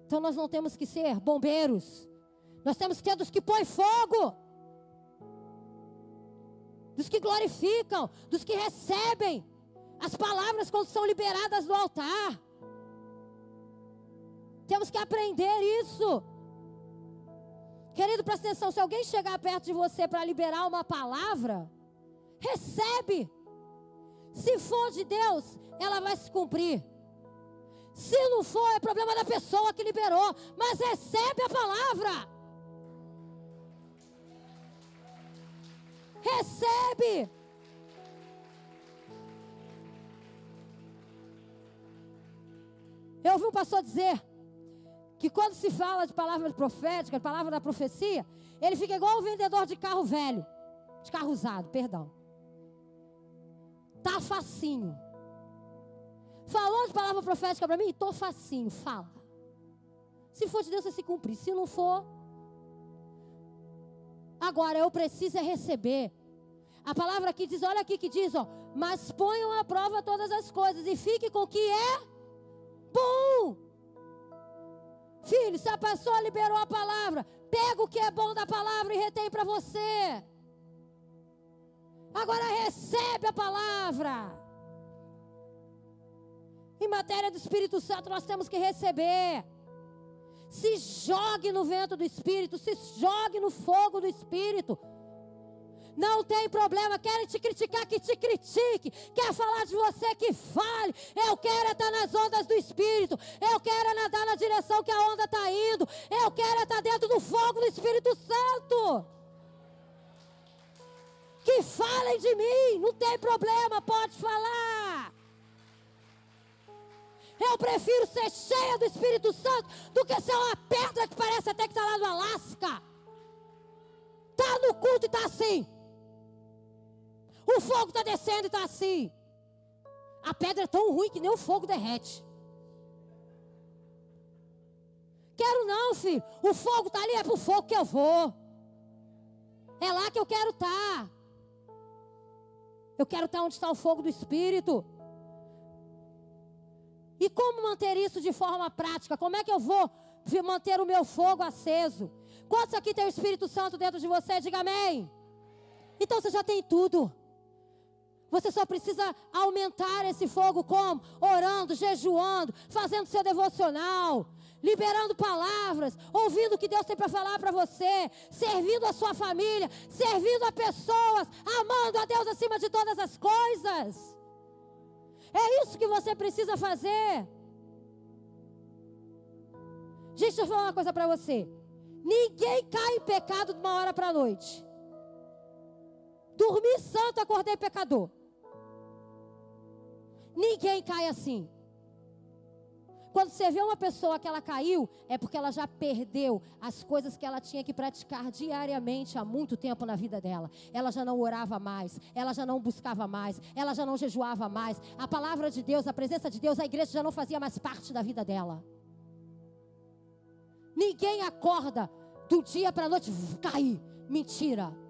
Então nós não temos que ser bombeiros. Nós temos que ser dos que põem fogo. Dos que glorificam, dos que recebem. As palavras, quando são liberadas do altar, temos que aprender isso. Querido, presta atenção: se alguém chegar perto de você para liberar uma palavra, recebe. Se for de Deus, ela vai se cumprir. Se não for, é problema da pessoa que liberou. Mas recebe a palavra. Recebe. Eu ouvi um pastor dizer que quando se fala de palavra profética, de palavra da profecia, ele fica igual o vendedor de carro velho, de carro usado, perdão. Tá facinho. Falou de palavra profética para mim? Tô facinho, fala. Se for de Deus, você se cumprir. Se não for, agora eu preciso é receber. A palavra aqui diz, olha aqui que diz, ó, mas ponham à prova todas as coisas e fique com o que é bom. Filho, se a pessoa liberou a palavra, pega o que é bom da palavra e retém para você. Agora recebe a palavra. Em matéria do Espírito Santo, nós temos que receber. Se jogue no vento do Espírito, se jogue no fogo do Espírito. Não tem problema. Querem te criticar, que te critique. Quer falar de você, que fale. Eu quero estar nas ondas do Espírito. Eu quero nadar na direção que a onda está indo. Eu quero estar dentro do fogo do Espírito Santo. Que falem de mim. Não tem problema, pode falar. Eu prefiro ser cheia do Espírito Santo do que ser uma pedra que parece até que está lá no Alasca. Está no culto e está assim. O fogo está descendo e está assim. A pedra é tão ruim que nem o fogo derrete. Quero não, filho. O fogo está ali, é para o fogo que eu vou. É lá que eu quero estar. Tá. Eu quero estar tá onde está o fogo do Espírito. E como manter isso de forma prática? Como é que eu vou manter o meu fogo aceso? Quantos aqui tem o Espírito Santo dentro de você? Diga amém. Então você já tem tudo. Você só precisa aumentar esse fogo como? Orando, jejuando, fazendo seu devocional, liberando palavras, ouvindo o que Deus tem para falar para você, servindo a sua família, servindo a pessoas, amando a Deus acima de todas as coisas. É isso que você precisa fazer. Gente, deixa eu falar uma coisa para você. Ninguém cai em pecado de uma hora para a noite. Dormi santo, acordei pecador. Ninguém cai assim. Quando você vê uma pessoa que ela caiu, é porque ela já perdeu as coisas que ela tinha que praticar diariamente há muito tempo na vida dela. Ela já não orava mais, ela já não buscava mais, ela já não jejuava mais. A palavra de Deus, a presença de Deus, a igreja já não fazia mais parte da vida dela. Ninguém acorda do dia para a noite, cair. Mentira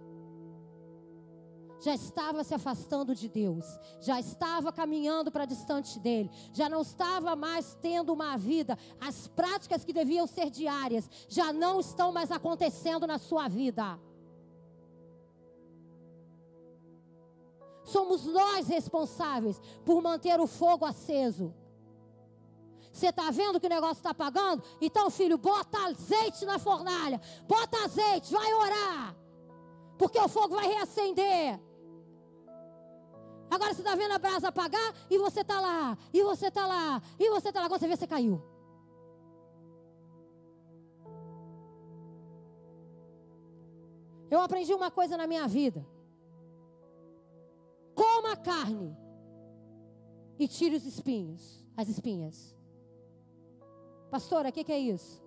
já estava se afastando de Deus, já estava caminhando para distante dele, já não estava mais tendo uma vida, as práticas que deviam ser diárias já não estão mais acontecendo na sua vida. Somos nós responsáveis por manter o fogo aceso. Você está vendo que o negócio está apagando? Então, filho, bota azeite na fornalha. Bota azeite, vai orar. Porque o fogo vai reacender. Agora você está vendo a brasa apagar e você está lá, e você está lá, e você está lá. Quando você vê, você caiu. Eu aprendi uma coisa na minha vida. Coma carne e tire os espinhos, as espinhas. Pastora, o que, que é isso?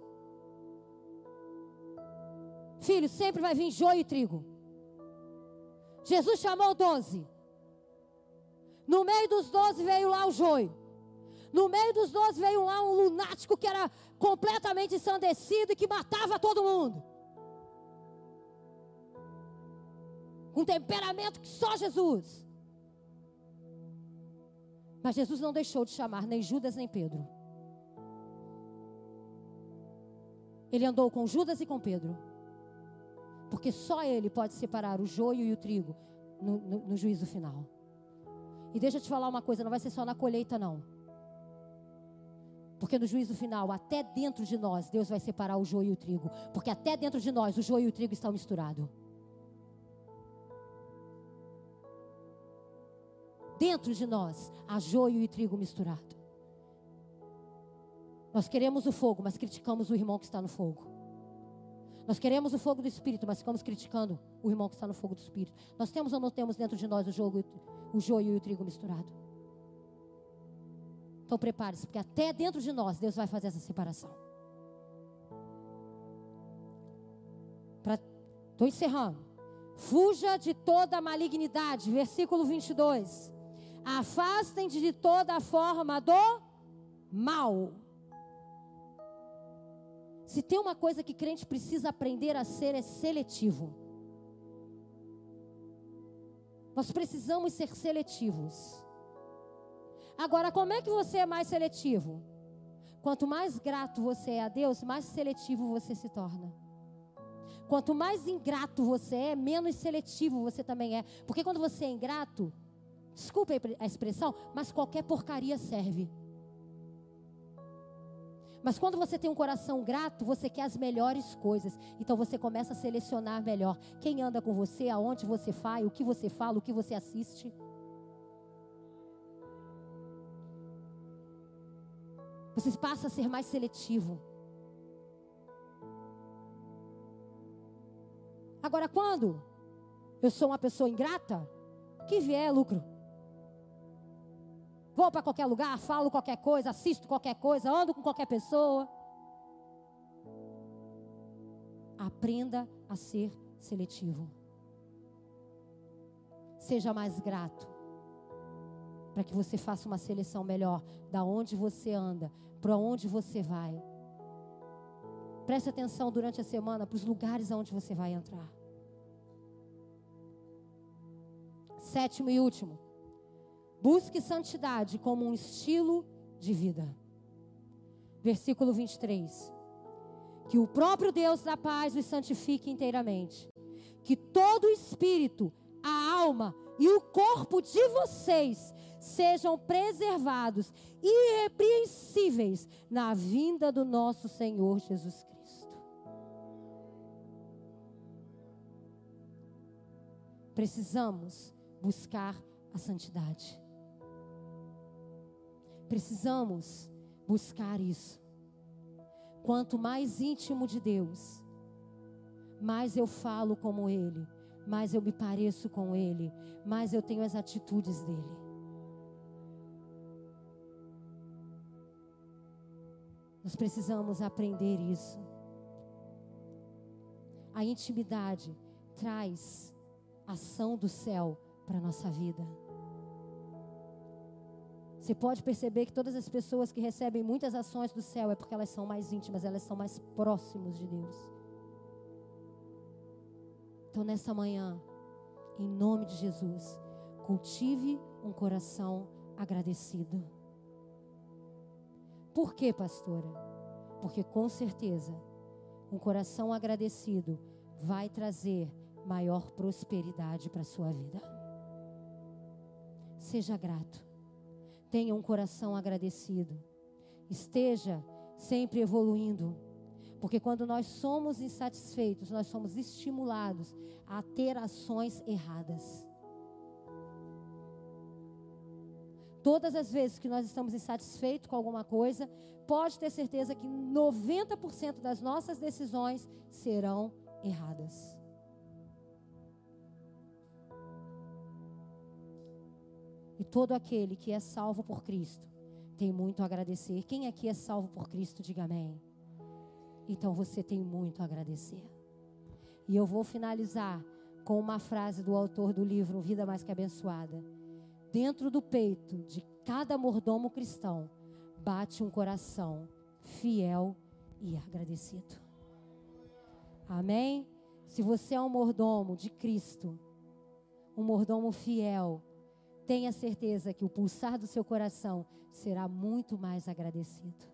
Filho, sempre vai vir joio e trigo. Jesus chamou doze. No meio dos doze veio lá o joio. No meio dos doze veio lá um lunático que era completamente ensandecido e que matava todo mundo. Um temperamento que só Jesus. Mas Jesus não deixou de chamar nem Judas nem Pedro. Ele andou com Judas e com Pedro. Porque só ele pode separar o joio e o trigo no, no, no juízo final. E deixa eu te falar uma coisa, não vai ser só na colheita não. Porque no juízo final, até dentro de nós, Deus vai separar o joio e o trigo. Porque até dentro de nós, o joio e o trigo estão misturados. Dentro de nós, há joio e trigo misturado. Nós queremos o fogo, mas criticamos o irmão que está no fogo. Nós queremos o fogo do Espírito, mas ficamos criticando o irmão que está no fogo do Espírito. Nós temos ou não temos dentro de nós o, jogo, o joio e o trigo misturado? Então prepare-se, porque até dentro de nós Deus vai fazer essa separação. Estou encerrando. Fuja de toda malignidade, versículo 22. Afastem de toda forma do mal. Se tem uma coisa que crente precisa aprender a ser, é seletivo. Nós precisamos ser seletivos. Agora, como é que você é mais seletivo? Quanto mais grato você é a Deus, mais seletivo você se torna. Quanto mais ingrato você é, menos seletivo você também é. Porque quando você é ingrato, desculpe a expressão, mas qualquer porcaria serve. Mas quando você tem um coração grato, você quer as melhores coisas. Então você começa a selecionar melhor quem anda com você, aonde você vai, o que você fala, o que você assiste. Você passa a ser mais seletivo. Agora, quando eu sou uma pessoa ingrata, que vier é lucro. Vou para qualquer lugar, falo qualquer coisa, assisto qualquer coisa, ando com qualquer pessoa. Aprenda a ser seletivo. Seja mais grato. Para que você faça uma seleção melhor da onde você anda, para onde você vai. Preste atenção durante a semana para os lugares aonde você vai entrar. Sétimo e último. Busque santidade como um estilo de vida. Versículo 23. Que o próprio Deus da paz os santifique inteiramente. Que todo o espírito, a alma e o corpo de vocês sejam preservados, irrepreensíveis na vinda do nosso Senhor Jesus Cristo. Precisamos buscar a santidade. Precisamos buscar isso. Quanto mais íntimo de Deus, mais eu falo como Ele, mais eu me pareço com Ele, mais eu tenho as atitudes dele. Nós precisamos aprender isso. A intimidade traz ação do céu para a nossa vida. Você pode perceber que todas as pessoas que recebem muitas ações do céu é porque elas são mais íntimas, elas são mais próximos de Deus. Então, nessa manhã, em nome de Jesus, cultive um coração agradecido. Por quê, pastora? Porque com certeza, um coração agradecido vai trazer maior prosperidade para a sua vida. Seja grato. Tenha um coração agradecido. Esteja sempre evoluindo. Porque quando nós somos insatisfeitos, nós somos estimulados a ter ações erradas. Todas as vezes que nós estamos insatisfeitos com alguma coisa, pode ter certeza que 90% das nossas decisões serão erradas. E todo aquele que é salvo por Cristo tem muito a agradecer. Quem aqui é salvo por Cristo, diga amém. Então você tem muito a agradecer. E eu vou finalizar com uma frase do autor do livro Vida Mais Que Abençoada. Dentro do peito de cada mordomo cristão bate um coração fiel e agradecido. Amém? Se você é um mordomo de Cristo, um mordomo fiel, tenha certeza que o pulsar do seu coração será muito mais agradecido.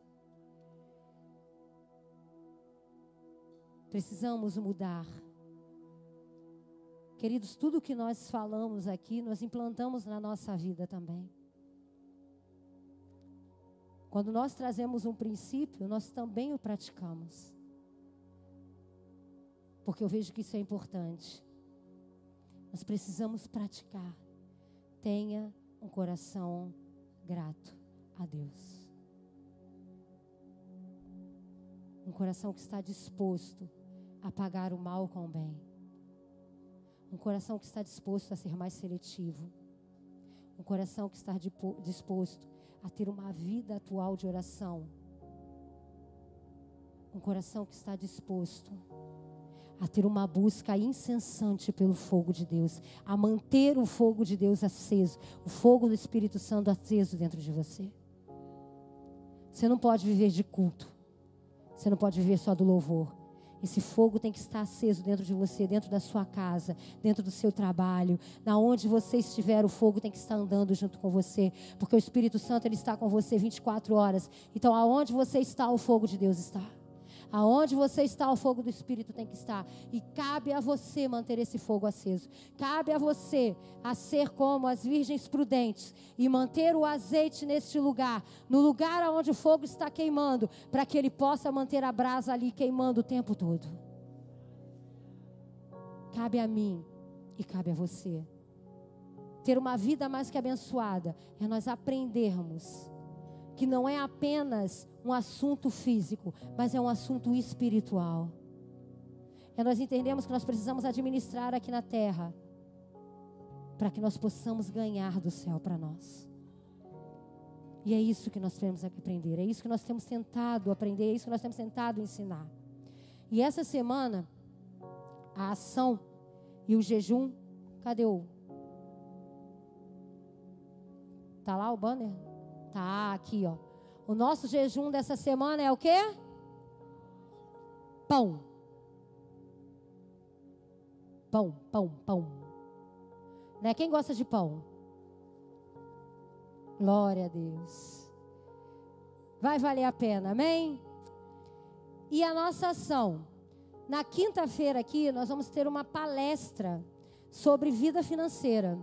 Precisamos mudar. Queridos, tudo que nós falamos aqui, nós implantamos na nossa vida também. Quando nós trazemos um princípio, nós também o praticamos. Porque eu vejo que isso é importante. Nós precisamos praticar tenha um coração grato a Deus. Um coração que está disposto a pagar o mal com o bem. Um coração que está disposto a ser mais seletivo. Um coração que está disposto a ter uma vida atual de oração. Um coração que está disposto a ter uma busca incessante pelo fogo de Deus, a manter o fogo de Deus aceso, o fogo do Espírito Santo aceso dentro de você. Você não pode viver de culto. Você não pode viver só do louvor. Esse fogo tem que estar aceso dentro de você, dentro da sua casa, dentro do seu trabalho, na onde você estiver, o fogo tem que estar andando junto com você, porque o Espírito Santo ele está com você 24 horas. Então, aonde você está, o fogo de Deus está. Aonde você está, o fogo do Espírito tem que estar. E cabe a você manter esse fogo aceso. Cabe a você a ser como as virgens prudentes e manter o azeite neste lugar, no lugar onde o fogo está queimando, para que ele possa manter a brasa ali queimando o tempo todo. Cabe a mim e cabe a você. Ter uma vida mais que abençoada é nós aprendermos que não é apenas um assunto físico, mas é um assunto espiritual. É nós entendemos que nós precisamos administrar aqui na terra para que nós possamos ganhar do céu para nós. E é isso que nós temos que aprender, é isso que nós temos tentado aprender, é isso que nós temos tentado ensinar. E essa semana, a ação e o jejum, cadê o? Tá lá o banner? Tá aqui, ó. O nosso jejum dessa semana é o quê? Pão. Pão, pão, pão. Né? Quem gosta de pão? Glória a Deus. Vai valer a pena, amém? E a nossa ação. Na quinta-feira aqui, nós vamos ter uma palestra sobre vida financeira.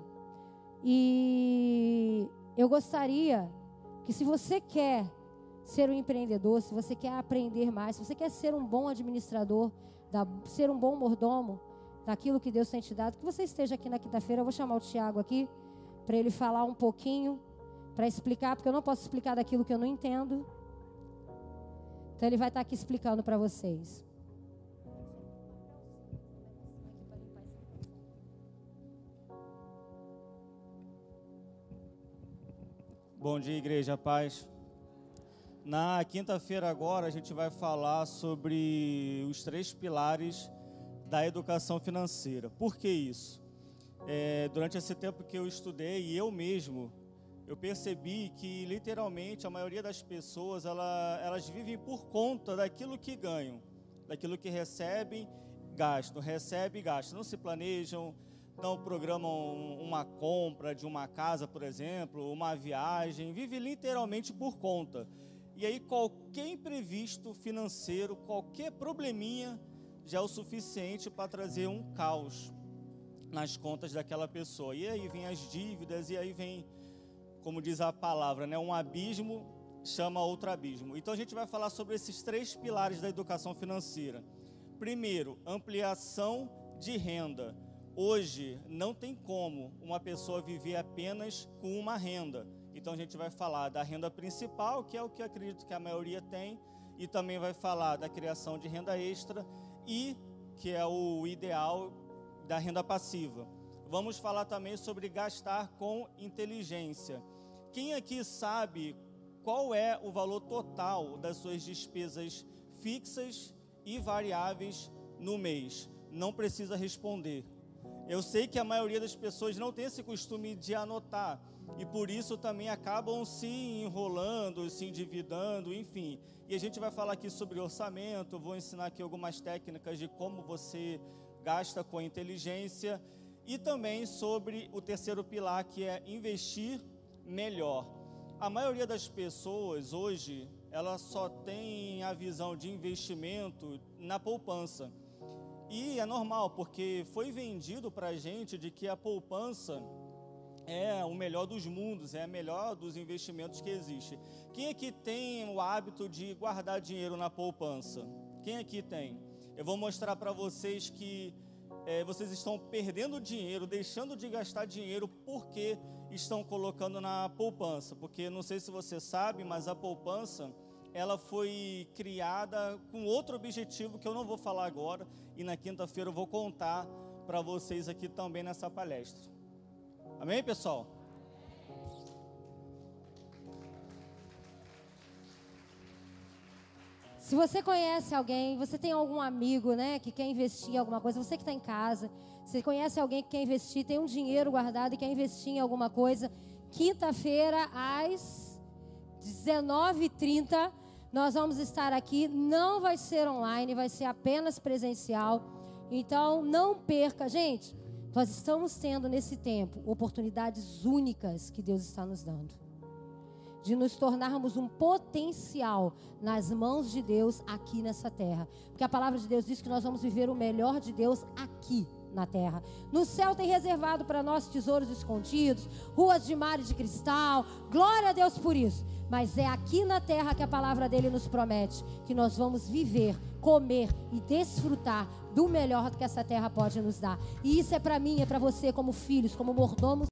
E eu gostaria que, se você quer ser um empreendedor, se você quer aprender mais, se você quer ser um bom administrador, ser um bom mordomo daquilo que Deus tem te dado, que você esteja aqui na quinta-feira. Eu vou chamar o Tiago aqui para ele falar um pouquinho, para explicar, porque eu não posso explicar daquilo que eu não entendo. Então ele vai estar aqui explicando para vocês. Bom dia, igreja, paz. Na quinta-feira agora a gente vai falar sobre os três pilares da educação financeira. Por que isso? É, durante esse tempo que eu estudei e eu mesmo, eu percebi que literalmente a maioria das pessoas ela, elas vivem por conta daquilo que ganham, daquilo que recebem, gastam, recebem gastam, não se planejam, não programam uma compra de uma casa, por exemplo, uma viagem, vive literalmente por conta. E aí qualquer imprevisto financeiro, qualquer probleminha já é o suficiente para trazer um caos nas contas daquela pessoa. E aí vem as dívidas e aí vem, como diz a palavra, né, um abismo chama outro abismo. Então a gente vai falar sobre esses três pilares da educação financeira. Primeiro, ampliação de renda. Hoje não tem como uma pessoa viver apenas com uma renda. Então a gente vai falar da renda principal, que é o que acredito que a maioria tem, e também vai falar da criação de renda extra e que é o ideal da renda passiva. Vamos falar também sobre gastar com inteligência. Quem aqui sabe qual é o valor total das suas despesas fixas e variáveis no mês? Não precisa responder. Eu sei que a maioria das pessoas não tem esse costume de anotar, e por isso também acabam se enrolando, se endividando, enfim. E a gente vai falar aqui sobre orçamento, vou ensinar aqui algumas técnicas de como você gasta com inteligência e também sobre o terceiro pilar que é investir melhor. A maioria das pessoas hoje, ela só tem a visão de investimento na poupança. E é normal, porque foi vendido para a gente de que a poupança é o melhor dos mundos, é a melhor dos investimentos que existe. Quem aqui tem o hábito de guardar dinheiro na poupança? Quem aqui tem? Eu vou mostrar para vocês que é, vocês estão perdendo dinheiro, deixando de gastar dinheiro porque estão colocando na poupança. Porque não sei se você sabe, mas a poupança ela foi criada com outro objetivo que eu não vou falar agora e na quinta-feira eu vou contar para vocês aqui também nessa palestra. Amém, pessoal? Se você conhece alguém, você tem algum amigo, né, que quer investir em alguma coisa, você que está em casa, você conhece alguém que quer investir, tem um dinheiro guardado e quer investir em alguma coisa, quinta-feira às 19h30, nós vamos estar aqui. Não vai ser online, vai ser apenas presencial. Então, não perca, gente. Nós estamos tendo nesse tempo oportunidades únicas que Deus está nos dando. De nos tornarmos um potencial nas mãos de Deus aqui nessa terra. Porque a palavra de Deus diz que nós vamos viver o melhor de Deus aqui na terra. No céu tem reservado para nós tesouros escondidos, ruas de mar e de cristal. Glória a Deus por isso. Mas é aqui na terra que a palavra dele nos promete que nós vamos viver, comer e desfrutar do melhor que essa terra pode nos dar. E isso é para mim, é para você, como filhos, como mordomos.